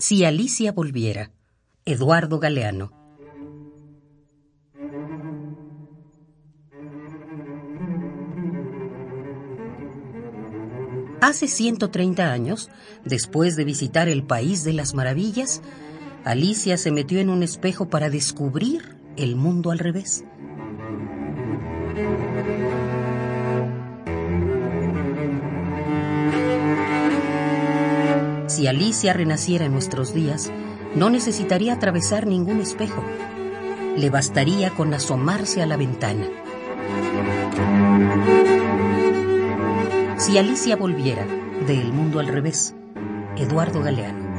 Si Alicia volviera. Eduardo Galeano. Hace 130 años, después de visitar el País de las Maravillas, Alicia se metió en un espejo para descubrir el mundo al revés. Si Alicia renaciera en nuestros días, no necesitaría atravesar ningún espejo. Le bastaría con asomarse a la ventana. Si Alicia volviera de El Mundo al Revés, Eduardo Galeano.